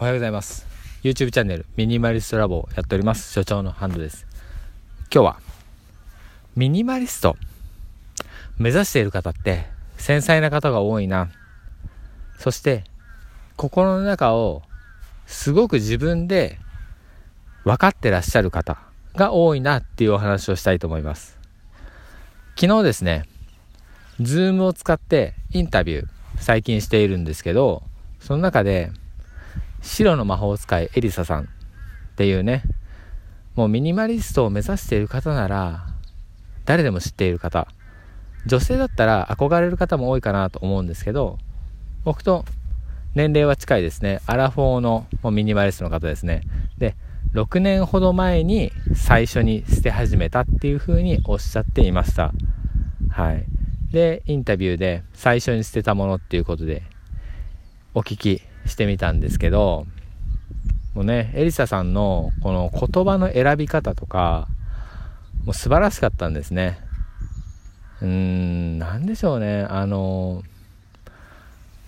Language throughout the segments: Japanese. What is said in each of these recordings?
おはようございます。YouTube チャンネルミニマリストラボをやっております。所長のハンドです。今日はミニマリスト目指している方って繊細な方が多いな。そして心の中をすごく自分で分かってらっしゃる方が多いなっていうお話をしたいと思います。昨日ですね Zoom を使ってインタビュー最近しているんですけどその中で白の魔法使いエリサさんっていうね、もうミニマリストを目指している方なら、誰でも知っている方、女性だったら憧れる方も多いかなと思うんですけど、僕と年齢は近いですね。アラフォーのもうミニマリストの方ですね。で、6年ほど前に最初に捨て始めたっていう風におっしゃっていました。はい。で、インタビューで最初に捨てたものっていうことでお聞きしてみたんですけど、もうね、エリサさんのこの言葉の選び方とか、もう素晴らしかったんですね。うーん、なんでしょうね。あの、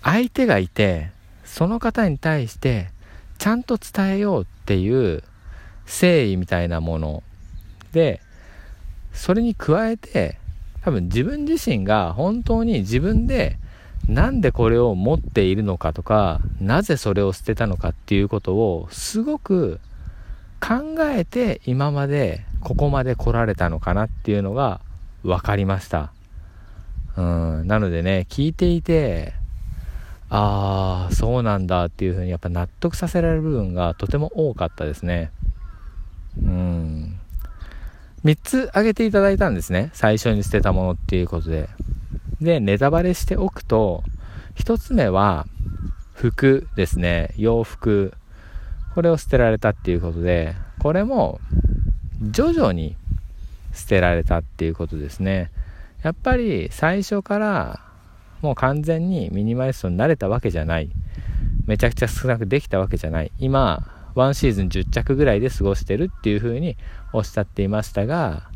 相手がいて、その方に対して、ちゃんと伝えようっていう誠意みたいなもので、それに加えて、多分自分自身が本当に自分でなんでこれを持っているのかとか、なぜそれを捨てたのかっていうことをすごく考えて今までここまで来られたのかなっていうのが分かりました。うん、なのでね、聞いていて、ああ、そうなんだっていうふうにやっぱ納得させられる部分がとても多かったですね。うん。3つ挙げていただいたんですね。最初に捨てたものっていうことで。で、ネタバレしておくと、一つ目は、服ですね。洋服。これを捨てられたっていうことで、これも、徐々に捨てられたっていうことですね。やっぱり最初からもう完全にミニマリストになれたわけじゃない。めちゃくちゃ少なくできたわけじゃない。今、ワンシーズン10着ぐらいで過ごしてるっていう風におっしゃっていましたが、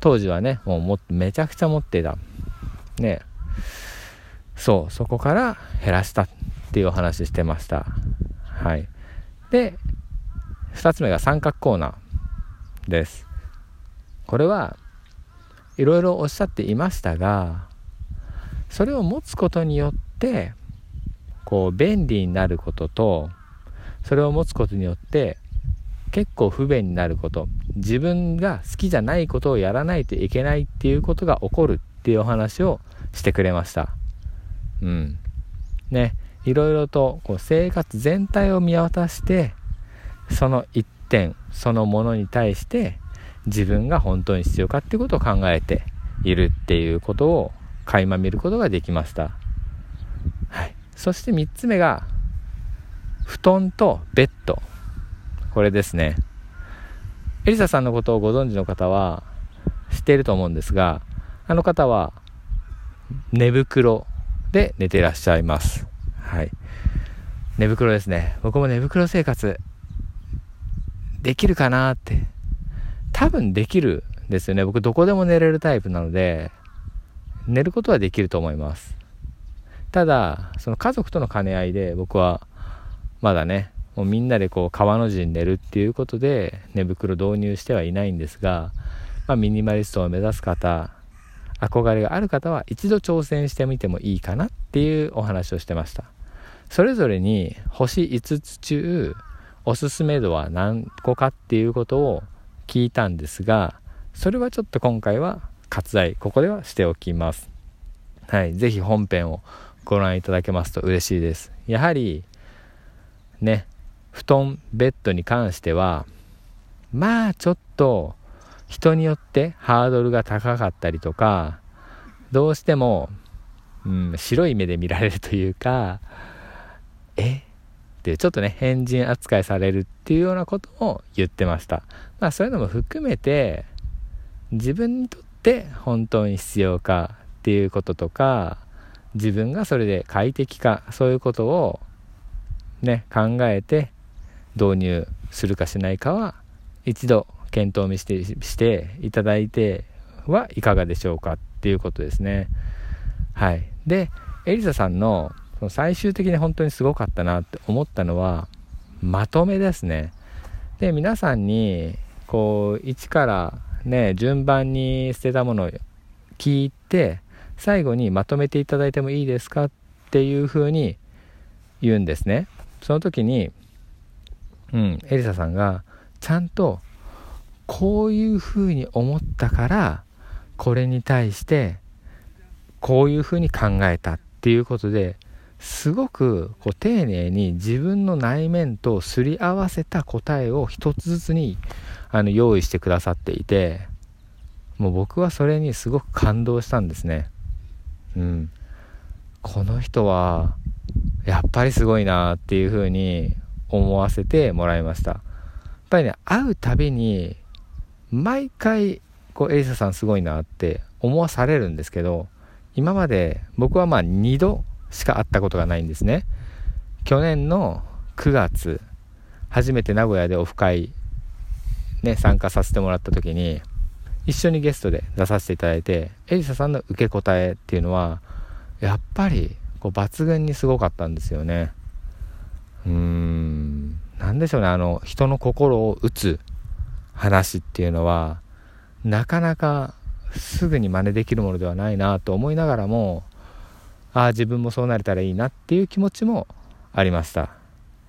当時はね、もうもめちゃくちゃ持ってた。ね。そうそこから減らしたっていうお話してました。はい。で2つ目が三角コーナーです。これはいろいろおっしゃっていましたがそれを持つことによってこう便利になることとそれを持つことによって結構不便になること自分が好きじゃないことをやらないといけないっていうことが起こるっていうお話をしてくれました。うん。ね、いろいろとこう生活全体を見渡して、その一点、そのものに対して自分が本当に必要かっていうことを考えているっていうことを垣間見ることができました。はい。そして3つ目が、布団とベッド。これですね。エリサさんのことをご存知の方は知っていると思うんですが、あの方は寝袋で寝てらっしゃいます。はい。寝袋ですね。僕も寝袋生活できるかなって。多分できるんですよね。僕どこでも寝れるタイプなので、寝ることはできると思います。ただ、その家族との兼ね合いで僕はまだね、もうみんなでこう川の字に寝るっていうことで寝袋導入してはいないんですが、まあ、ミニマリストを目指す方憧れがある方は一度挑戦してみてもいいかなっていうお話をしてました。それぞれに星5つ中おすすめ度は何個かっていうことを聞いたんですがそれはちょっと今回は割愛ここではしておきます。はい是非本編をご覧いただけますと嬉しいです。やはりね布団ベッドに関してはまあちょっと人によってハードルが高かったりとか、どうしても、うん、白い目で見られるというか、え？ってちょっとね、変人扱いされるっていうようなことを言ってました。まあそういうのも含めて、自分にとって本当に必要かっていうこととか、自分がそれで快適か、そういうことをね、考えて導入するかしないかは、一度検討してしていただいてはいかがでしょうかっていうことですね。はい。で、エリザさんのその最終的に本当にすごかったなって思ったのは、まとめですね。で、皆さんに、こう、1からね、順番に捨てたものを聞いて、最後にまとめていただいてもいいですかっていうふうに言うんですね。その時に、うん、エリサさんが、ちゃんと、こういうふうに思ったから、これに対して、こういうふうに考えたっていうことですごくこう丁寧に自分の内面とすり合わせた答えを一つずつにあの用意してくださっていてもう僕はそれにすごく感動したんですね。うん。この人はやっぱりすごいなっていうふうに思わせてもらいました。やっぱりね会うたびに毎回こうエリサさんすごいなって思わされるんですけど今まで僕はまあ2度しか会ったことがないんですね。去年の9月初めて名古屋でオフ会ね参加させてもらった時に一緒にゲストで出させていただいてエリサさんの受け答えっていうのはやっぱりこう抜群にすごかったんですよね。うーん何でしょうね。あの人の心を打つ話っていうのはなかなかすぐに真似できるものではないなと思いながらもああ自分もそうなれたらいいなっていう気持ちもありました。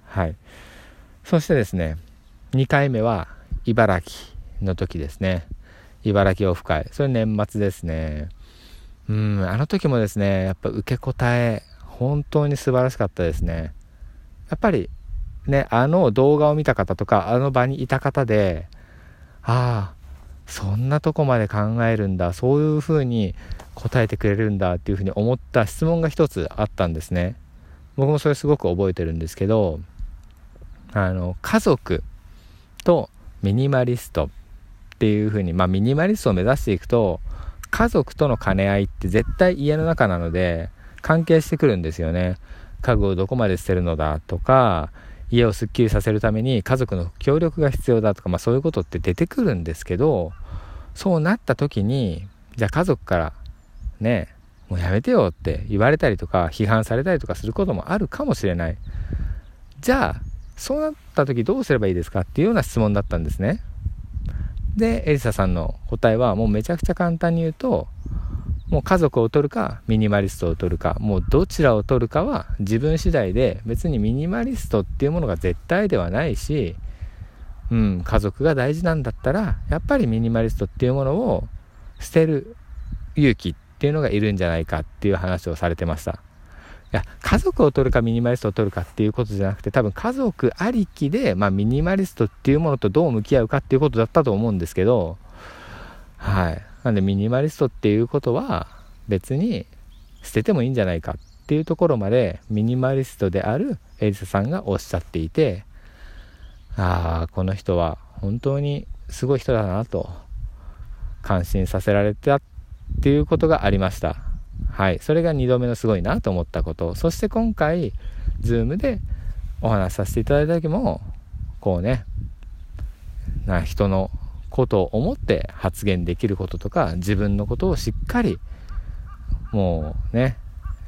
はい。そしてですね2回目は茨城の時ですね。茨城オフ会。それ年末ですね。うんあの時もですねやっぱ受け答え本当に素晴らしかったですね。やっぱりねあの動画を見た方とかあの場にいた方でああそんなとこまで考えるんだそういうふうに答えてくれるんだっていうふうに思った質問が一つあったんですね。僕もそれすごく覚えてるんですけどあの家族とミニマリストっていうふうにまあミニマリストを目指していくと家族との兼ね合いって絶対家の中なので関係してくるんですよね。家具をどこまで捨てるのだとか家をすっきりさせるために家族の協力が必要だとか、まあ、そういうことって出てくるんですけどそうなった時にじゃあ家族からねもうやめてよって言われたりとか批判されたりとかすることもあるかもしれない。じゃあそうなった時どうすればいいですかっていうような質問だったんですね。でエリサさんの答えはもうめちゃくちゃ簡単に言うともう家族を取るかミニマリストを取るかもうどちらを取るかは自分次第で別にミニマリストっていうものが絶対ではないし、うん、家族が大事なんだったらやっぱりミニマリストっていうものを捨てる勇気っていうのがいるんじゃないかっていう話をされてました。いや家族を取るかミニマリストを取るかっていうことじゃなくて多分家族ありきで、まあ、ミニマリストっていうものとどう向き合うかっていうことだったと思うんですけどはい。なんでミニマリストっていうことは別に捨ててもいいんじゃないかっていうところまでミニマリストであるエリサさんがおっしゃっていてああこの人は本当にすごい人だなと感心させられたっていうことがありました。はい。それが2度目のすごいなと思ったこと。そして今回 Zoom でお話しさせていただいた時もこうねな人のことを思って発言できることとか自分のことをしっかりもうね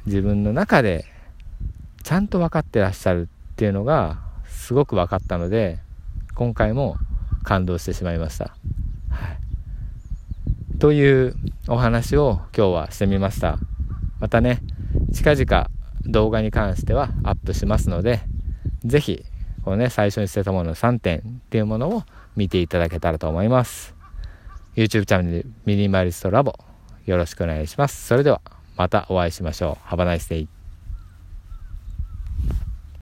自分の中でちゃんと分かってらっしゃるっていうのがすごく分かったので今回も感動してしまいました。はい、というお話を今日はしてみました。またね近々動画に関してはアップしますので是非このね最初に捨てたものの3点っていうものを見ていただけたらと思います。YouTube チャンネルミニマリストラボよろしくお願いします。それではまたお会いしましょう。Have a nice day.